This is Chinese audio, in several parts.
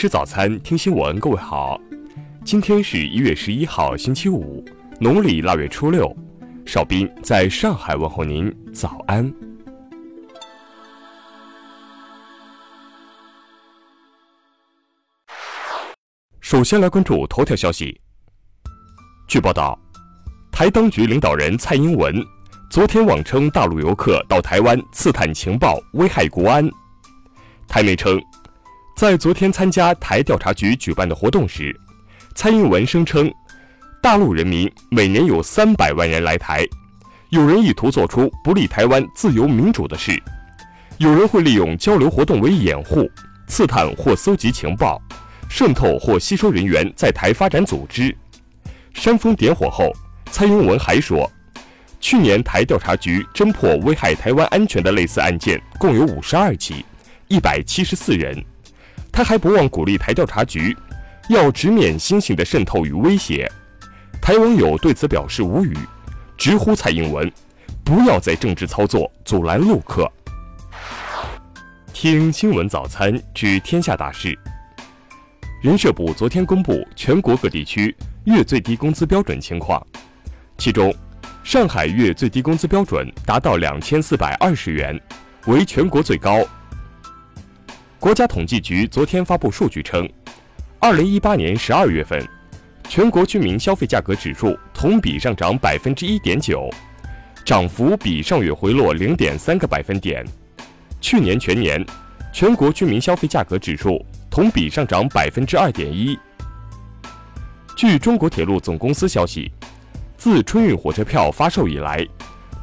吃早餐，听新闻。各位好，今天是一月十一号，星期五，农历腊月初六。邵斌在上海问候您，早安。首先来关注头条消息。据报道，台当局领导人蔡英文昨天妄称大陆游客到台湾刺探情报，危害国安。台媒称。在昨天参加台调查局举办的活动时，蔡英文声称，大陆人民每年有三百万人来台，有人意图做出不利台湾自由民主的事，有人会利用交流活动为掩护，刺探或搜集情报，渗透或吸收人员在台发展组织。煽风点火后，蔡英文还说，去年台调查局侦破危害台湾安全的类似案件共有五十二起，一百七十四人。他还不忘鼓励台调查局要直面新型的渗透与威胁。台网友对此表示无语，直呼蔡英文不要再政治操作阻拦陆客。听新闻早餐知天下大事。人社部昨天公布全国各地区月最低工资标准情况，其中上海月最低工资标准达到两千四百二十元，为全国最高。国家统计局昨天发布数据称，二零一八年十二月份，全国居民消费价格指数同比上涨百分之一点九，涨幅比上月回落零点三个百分点。去年全年，全国居民消费价格指数同比上涨百分之二点一。据中国铁路总公司消息，自春运火车票发售以来，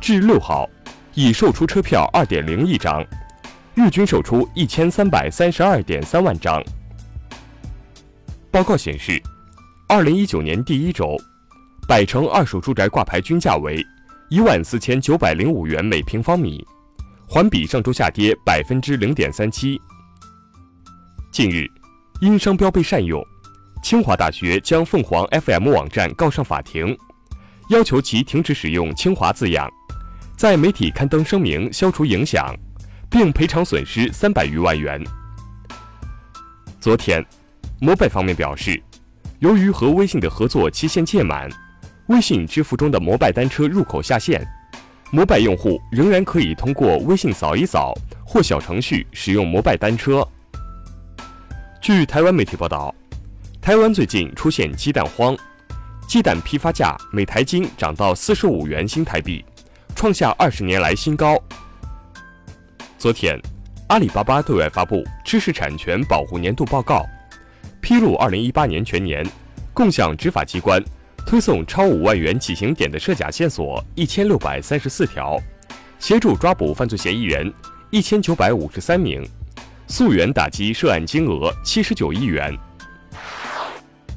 至六号，已售出车票二点零亿张。日均售出一千三百三十二点三万张。报告显示，二零一九年第一周，百城二手住宅挂牌均价为一万四千九百零五元每平方米，环比上周下跌百分之零点三七。近日，因商标被善用，清华大学将凤凰 FM 网站告上法庭，要求其停止使用“清华”字样，在媒体刊登声明消除影响。并赔偿损失三百余万元。昨天，摩拜方面表示，由于和微信的合作期限届满，微信支付中的摩拜单车入口下线，摩拜用户仍然可以通过微信扫一扫或小程序使用摩拜单车。据台湾媒体报道，台湾最近出现鸡蛋荒，鸡蛋批发价每台斤涨到四十五元新台币，创下二十年来新高。昨天，阿里巴巴对外发布知识产权保护年度报告，披露2018年全年共向执法机关推送超五万元起刑点的涉假线索一千六百三十四条，协助抓捕犯罪嫌疑人一千九百五十三名，溯源打击涉案金额七十九亿元。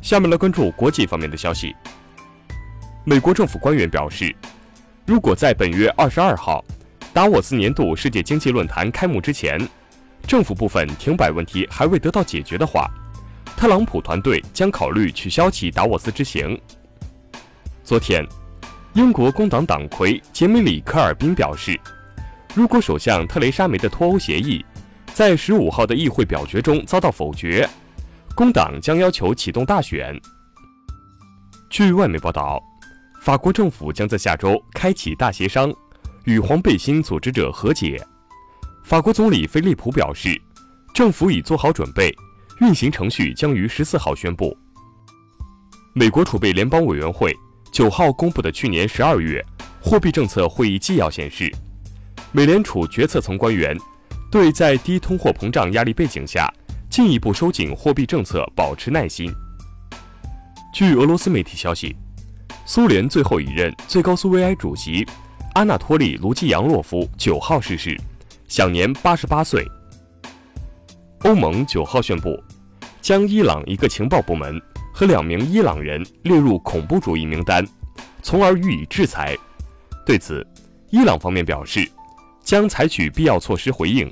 下面来关注国际方面的消息。美国政府官员表示，如果在本月二十二号。达沃斯年度世界经济论坛开幕之前，政府部分停摆问题还未得到解决的话，特朗普团队将考虑取消其达沃斯之行。昨天，英国工党党魁杰米里·科尔宾表示，如果首相特蕾莎梅的脱欧协议在十五号的议会表决中遭到否决，工党将要求启动大选。据外媒报道，法国政府将在下周开启大协商。与黄背心组织者和解。法国总理菲利普表示，政府已做好准备，运行程序将于十四号宣布。美国储备联邦委员会九号公布的去年十二月货币政策会议纪要显示，美联储决策层官员对在低通货膨胀压力背景下进一步收紧货币政策保持耐心。据俄罗斯媒体消息，苏联最后一任最高苏维埃主席。阿纳托利·卢基扬洛夫九号逝世，享年八十八岁。欧盟九号宣布，将伊朗一个情报部门和两名伊朗人列入恐怖主义名单，从而予以制裁。对此，伊朗方面表示，将采取必要措施回应。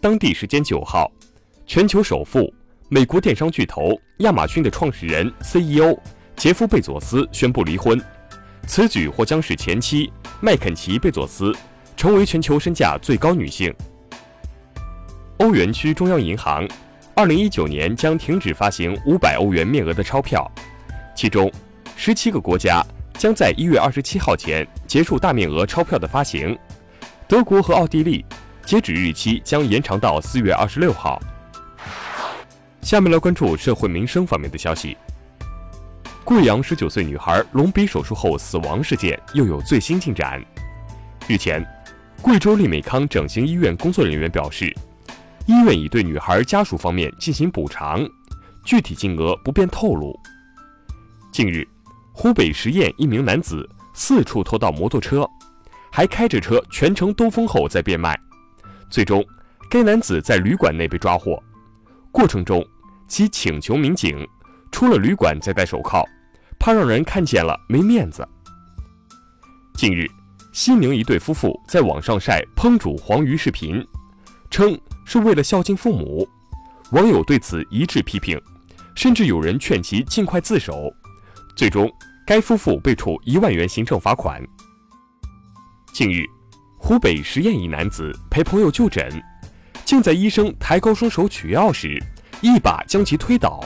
当地时间九号，全球首富、美国电商巨头亚马逊的创始人 CEO 杰夫·贝佐斯宣布离婚。此举或将使前妻麦肯齐·贝佐斯成为全球身价最高女性。欧元区中央银行二零一九年将停止发行五百欧元面额的钞票，其中十七个国家将在一月二十七号前结束大面额钞票的发行，德国和奥地利截止日期将延长到四月二十六号。下面来关注社会民生方面的消息。贵阳十九岁女孩隆鼻手术后死亡事件又有最新进展。日前，贵州利美康整形医院工作人员表示，医院已对女孩家属方面进行补偿，具体金额不便透露。近日，湖北十堰一名男子四处偷盗摩托车，还开着车全程兜风后再变卖，最终该男子在旅馆内被抓获。过程中，其请求民警出了旅馆再戴手铐，怕让人看见了没面子。近日，西宁一对夫妇在网上晒烹煮黄鱼视频，称是为了孝敬父母，网友对此一致批评，甚至有人劝其尽快自首。最终，该夫妇被处一万元行政罚款。近日，湖北十堰一男子陪朋友就诊。竟在医生抬高双手取药时，一把将其推倒。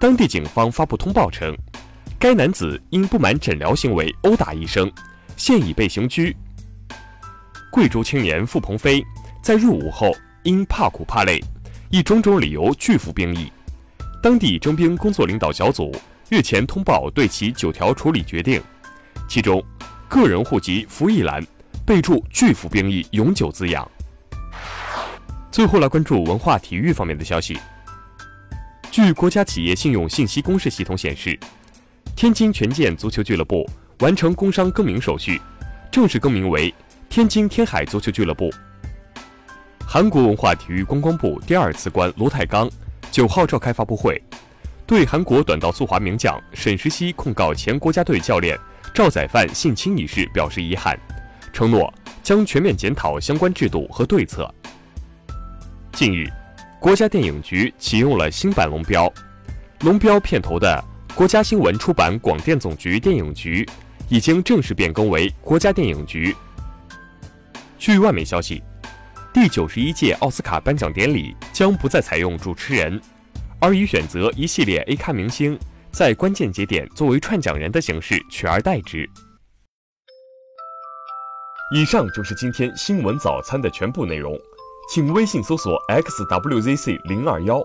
当地警方发布通报称，该男子因不满诊疗行为殴打医生，现已被刑拘。贵州青年付鹏飞在入伍后因怕苦怕累，以种种理由拒服兵役。当地征兵工作领导小组日前通报对其九条处理决定，其中个人户籍服役栏备注“拒服兵役永久”字样。最后来关注文化体育方面的消息。据国家企业信用信息公示系统显示，天津权健足球俱乐部完成工商更名手续，正式更名为天津天海足球俱乐部。韩国文化体育观光部第二次官罗泰刚九号召开发布会，对韩国短道速滑名将沈石溪控告前国家队教练赵宰范性侵一事表示遗憾，承诺将全面检讨相关制度和对策。近日，国家电影局启用了新版龙标，龙标片头的“国家新闻出版广电总局电影局”已经正式变更为国家电影局。据外媒消息，第九十一届奥斯卡颁奖典礼将不再采用主持人，而以选择一系列 A 咖明星在关键节点作为串讲人的形式取而代之。以上就是今天新闻早餐的全部内容。请微信搜索 xwzc 零二幺，